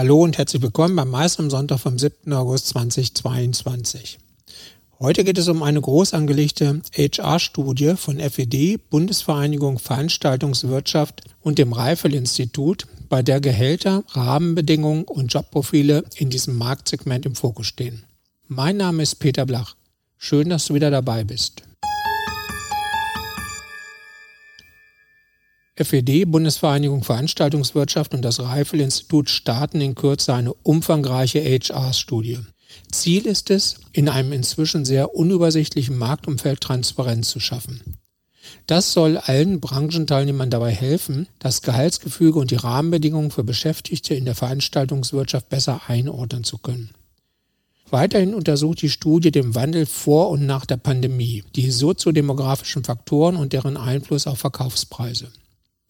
Hallo und herzlich willkommen beim Mais am Sonntag vom 7. August 2022. Heute geht es um eine groß angelegte HR-Studie von FED, Bundesvereinigung Veranstaltungswirtschaft und dem Reifel-Institut, bei der Gehälter, Rahmenbedingungen und Jobprofile in diesem Marktsegment im Fokus stehen. Mein Name ist Peter Blach. Schön, dass du wieder dabei bist. FED, Bundesvereinigung Veranstaltungswirtschaft und das Reifel-Institut starten in Kürze eine umfangreiche HR-Studie. Ziel ist es, in einem inzwischen sehr unübersichtlichen Marktumfeld Transparenz zu schaffen. Das soll allen Branchenteilnehmern dabei helfen, das Gehaltsgefüge und die Rahmenbedingungen für Beschäftigte in der Veranstaltungswirtschaft besser einordnen zu können. Weiterhin untersucht die Studie den Wandel vor und nach der Pandemie, die soziodemografischen Faktoren und deren Einfluss auf Verkaufspreise.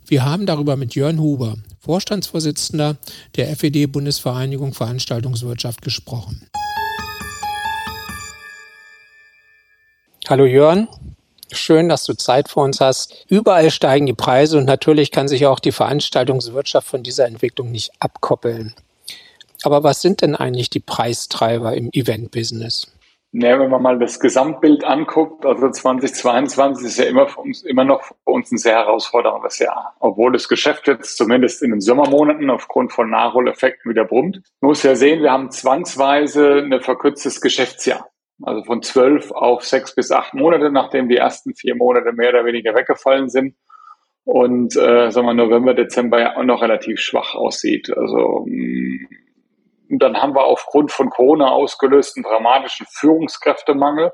Wir haben darüber mit Jörn Huber, Vorstandsvorsitzender der FED Bundesvereinigung Veranstaltungswirtschaft, gesprochen. Hallo Jörn, schön, dass du Zeit für uns hast. Überall steigen die Preise und natürlich kann sich auch die Veranstaltungswirtschaft von dieser Entwicklung nicht abkoppeln. Aber was sind denn eigentlich die Preistreiber im Event-Business? Ja, wenn man mal das Gesamtbild anguckt, also 2022 ist ja immer uns, immer noch für uns ein sehr herausforderndes Jahr. Obwohl das Geschäft jetzt zumindest in den Sommermonaten aufgrund von Nachholeffekten wieder brummt. Man muss ja sehen, wir haben zwangsweise ein verkürztes Geschäftsjahr. Also von zwölf auf sechs bis acht Monate, nachdem die ersten vier Monate mehr oder weniger weggefallen sind. Und äh, sagen wir November, Dezember ja auch noch relativ schwach aussieht. Also mh, mm, dann haben wir aufgrund von Corona ausgelösten dramatischen Führungskräftemangel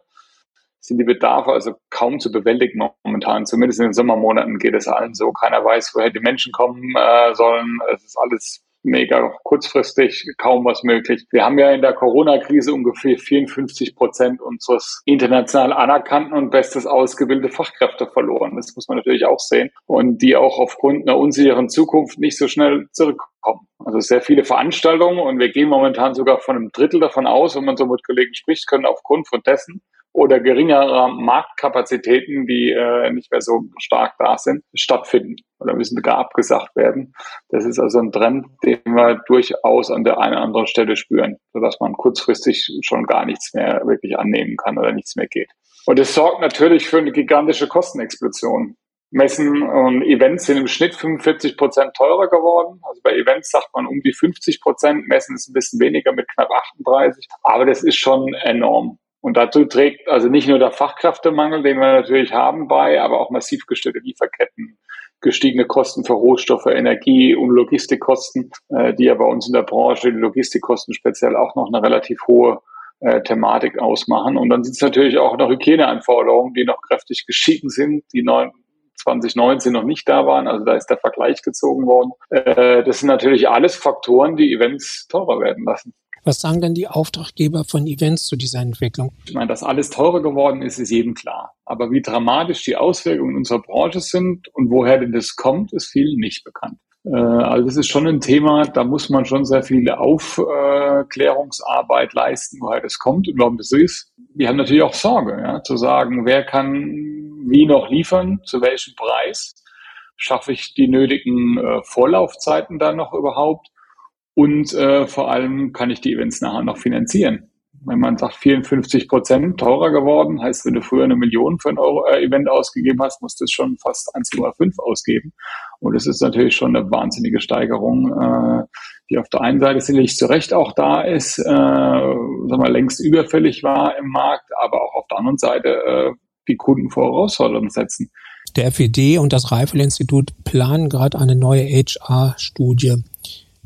sind die Bedarfe also kaum zu bewältigen momentan. Zumindest in den Sommermonaten geht es allen so. Keiner weiß, woher die Menschen kommen äh, sollen. Es ist alles mega kurzfristig kaum was möglich. Wir haben ja in der Corona-Krise ungefähr 54 Prozent unseres international anerkannten und bestes ausgebildete Fachkräfte verloren. Das muss man natürlich auch sehen. Und die auch aufgrund einer unsicheren Zukunft nicht so schnell zurückkommen. Also sehr viele Veranstaltungen und wir gehen momentan sogar von einem Drittel davon aus, wenn man so mit Kollegen spricht, können aufgrund von dessen oder geringerer Marktkapazitäten, die äh, nicht mehr so stark da sind, stattfinden oder müssen gar abgesagt werden. Das ist also ein Trend, den wir durchaus an der einen oder anderen Stelle spüren, sodass man kurzfristig schon gar nichts mehr wirklich annehmen kann oder nichts mehr geht. Und es sorgt natürlich für eine gigantische Kostenexplosion. Messen und Events sind im Schnitt 45 Prozent teurer geworden. Also bei Events sagt man um die 50 Prozent, Messen ist ein bisschen weniger mit knapp 38. Aber das ist schon enorm. Und dazu trägt also nicht nur der Fachkräftemangel, den wir natürlich haben, bei, aber auch massiv gestörte Lieferketten, gestiegene Kosten für Rohstoffe, Energie und Logistikkosten, äh, die ja bei uns in der Branche, die Logistikkosten speziell auch noch eine relativ hohe äh, Thematik ausmachen. Und dann sind es natürlich auch noch Hygieneanforderungen, die noch kräftig gestiegen sind, die neun, 2019 noch nicht da waren. Also da ist der Vergleich gezogen worden. Äh, das sind natürlich alles Faktoren, die Events teurer werden lassen. Was sagen denn die Auftraggeber von Events zu dieser Entwicklung? Ich meine, dass alles teurer geworden ist, ist jedem klar. Aber wie dramatisch die Auswirkungen unserer Branche sind und woher denn das kommt, ist vielen nicht bekannt. Äh, also das ist schon ein Thema, da muss man schon sehr viel Aufklärungsarbeit leisten, woher das kommt und warum das so ist. Wir haben natürlich auch Sorge, ja, zu sagen, wer kann wie noch liefern, zu welchem Preis, schaffe ich die nötigen äh, Vorlaufzeiten dann noch überhaupt und äh, vor allem kann ich die Events nachher noch finanzieren. Wenn man sagt, 54 Prozent teurer geworden, heißt, wenn du früher eine Million für ein Euro, äh, Event ausgegeben hast, musst du es schon fast 1,5 ausgeben. Und das ist natürlich schon eine wahnsinnige Steigerung, äh, die auf der einen Seite sicherlich zu Recht auch da ist, äh, sagen wir, längst überfällig war im Markt, aber auch auf der anderen Seite äh, die Kunden vor Herausforderungen setzen. Der FED und das Reifel-Institut planen gerade eine neue HR-Studie.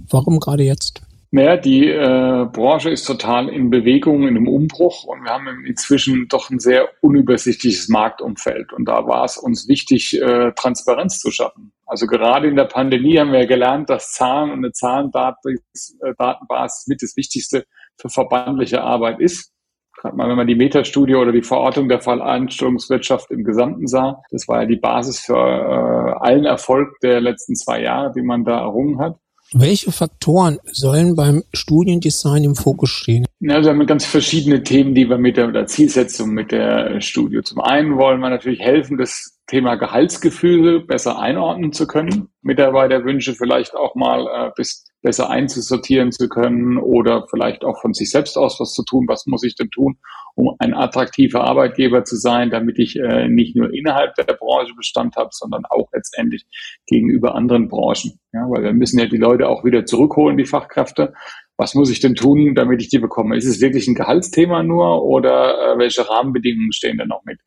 Warum gerade jetzt? Naja, die äh, Branche ist total in Bewegung, in einem Umbruch und wir haben inzwischen doch ein sehr unübersichtliches Marktumfeld. Und da war es uns wichtig, äh, Transparenz zu schaffen. Also gerade in der Pandemie haben wir gelernt, dass Zahlen und eine Zahlendatenbasis äh, mit das Wichtigste für verbandliche Arbeit ist. Gerade mal, wenn man die Metastudie oder die Verortung der Falleinstellungswirtschaft im Gesamten sah, das war ja die Basis für äh, allen Erfolg der letzten zwei Jahre, die man da errungen hat. Welche Faktoren sollen beim Studiendesign im Fokus stehen? Also wir haben ganz verschiedene Themen, die wir mit der, der Zielsetzung mit der Studie. Zum einen wollen wir natürlich helfen, das Thema Gehaltsgefüge besser einordnen zu können. Mitarbeiterwünsche vielleicht auch mal äh, bis besser einzusortieren zu können oder vielleicht auch von sich selbst aus was zu tun. Was muss ich denn tun, um ein attraktiver Arbeitgeber zu sein, damit ich äh, nicht nur innerhalb der Branche Bestand habe, sondern auch letztendlich gegenüber anderen Branchen. Ja, weil wir müssen ja die Leute auch wieder zurückholen, die Fachkräfte. Was muss ich denn tun, damit ich die bekomme? Ist es wirklich ein Gehaltsthema nur oder äh, welche Rahmenbedingungen stehen da noch mit?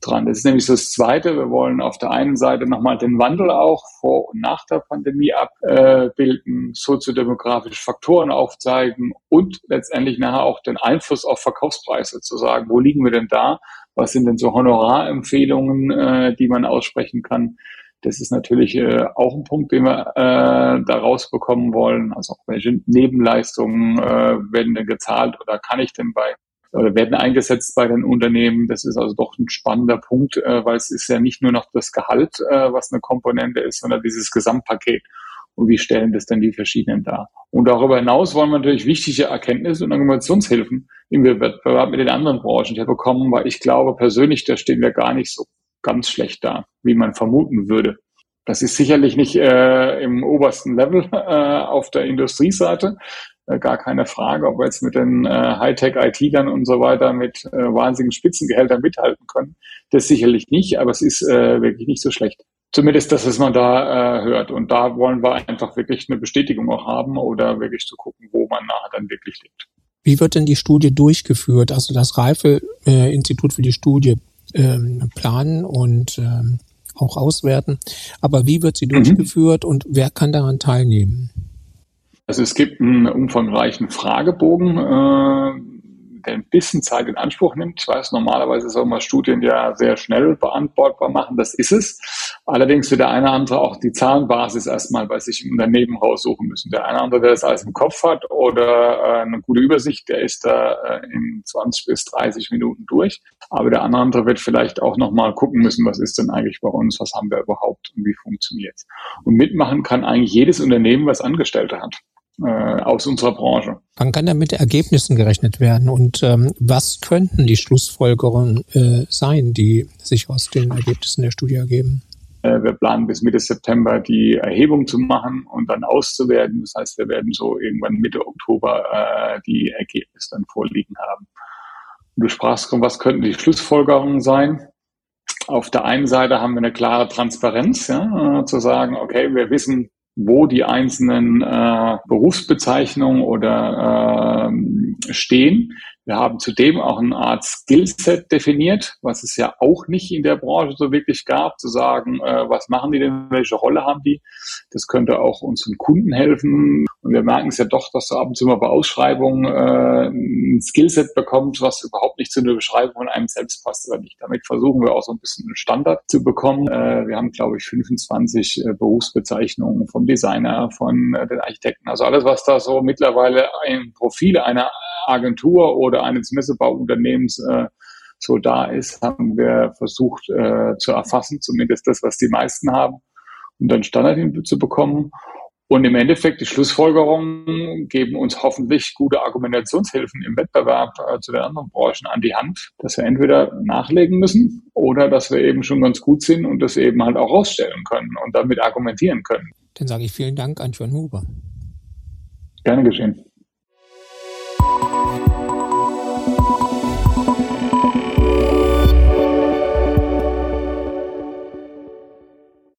Dran. Das ist nämlich so das Zweite. Wir wollen auf der einen Seite nochmal den Wandel auch vor und nach der Pandemie abbilden, soziodemografische Faktoren aufzeigen und letztendlich nachher auch den Einfluss auf Verkaufspreise zu sagen, wo liegen wir denn da? Was sind denn so Honorarempfehlungen, äh, die man aussprechen kann? Das ist natürlich äh, auch ein Punkt, den wir äh, da rausbekommen wollen. Also welche Nebenleistungen äh, werden denn gezahlt oder kann ich denn bei oder werden eingesetzt bei den Unternehmen. Das ist also doch ein spannender Punkt, äh, weil es ist ja nicht nur noch das Gehalt, äh, was eine Komponente ist, sondern dieses Gesamtpaket. Und wie stellen das denn die verschiedenen dar? Und darüber hinaus wollen wir natürlich wichtige Erkenntnisse und Argumentationshilfen im Wettbewerb mit den anderen Branchen hier bekommen, weil ich glaube persönlich, da stehen wir gar nicht so ganz schlecht da, wie man vermuten würde. Das ist sicherlich nicht äh, im obersten Level äh, auf der Industrieseite, gar keine Frage, ob wir jetzt mit den äh, Hightech-IT-Lern und so weiter mit äh, wahnsinnigen Spitzengehältern mithalten können. Das sicherlich nicht, aber es ist äh, wirklich nicht so schlecht. Zumindest das, was man da äh, hört. Und da wollen wir einfach wirklich eine Bestätigung auch haben oder wirklich zu gucken, wo man nachher dann wirklich liegt. Wie wird denn die Studie durchgeführt? Also das Reife-Institut für die Studie ähm, planen und ähm, auch auswerten. Aber wie wird sie mhm. durchgeführt und wer kann daran teilnehmen? Also es gibt einen umfangreichen Fragebogen, äh, der ein bisschen Zeit in Anspruch nimmt. Ich weiß, normalerweise soll man Studien ja sehr schnell beantwortbar machen. Das ist es. Allerdings wird der eine oder andere auch die Zahlenbasis erstmal bei sich im Unternehmen raussuchen müssen. Der eine oder andere, der das alles im Kopf hat oder äh, eine gute Übersicht, der ist da äh, in 20 bis 30 Minuten durch. Aber der andere wird vielleicht auch nochmal gucken müssen, was ist denn eigentlich bei uns, was haben wir überhaupt und wie funktioniert es. Und mitmachen kann eigentlich jedes Unternehmen, was Angestellte hat äh, aus unserer Branche. Wann kann da mit Ergebnissen gerechnet werden und ähm, was könnten die Schlussfolgerungen äh, sein, die sich aus den Ergebnissen der Studie ergeben? Äh, wir planen bis Mitte September die Erhebung zu machen und dann auszuwerten. Das heißt, wir werden so irgendwann Mitte Oktober äh, die Ergebnisse dann vorliegen haben. Und du sprachst, was könnten die Schlussfolgerungen sein? Auf der einen Seite haben wir eine klare Transparenz, ja, äh, zu sagen, okay, wir wissen, wo die einzelnen äh, Berufsbezeichnungen oder äh, stehen. Wir haben zudem auch eine Art Skillset definiert, was es ja auch nicht in der Branche so wirklich gab, zu sagen, äh, was machen die denn, welche Rolle haben die. Das könnte auch unseren Kunden helfen. Und wir merken es ja doch, dass du ab und zu mal bei Ausschreibungen äh, ein Skillset bekommt, was überhaupt nicht zu einer Beschreibung von einem selbst passt oder nicht. Damit versuchen wir auch so ein bisschen einen Standard zu bekommen. Äh, wir haben, glaube ich, 25 äh, Berufsbezeichnungen vom Designer, von äh, den Architekten. Also alles, was da so mittlerweile ein Profil einer Agentur oder eines Messebauunternehmens äh, so da ist, haben wir versucht äh, zu erfassen, zumindest das, was die meisten haben, um dann Standard hinzubekommen. Und im Endeffekt die Schlussfolgerungen geben uns hoffentlich gute Argumentationshilfen im Wettbewerb äh, zu den anderen Branchen an die Hand, dass wir entweder nachlegen müssen oder dass wir eben schon ganz gut sind und das eben halt auch rausstellen können und damit argumentieren können. Dann sage ich vielen Dank an John Huber. Gerne geschehen.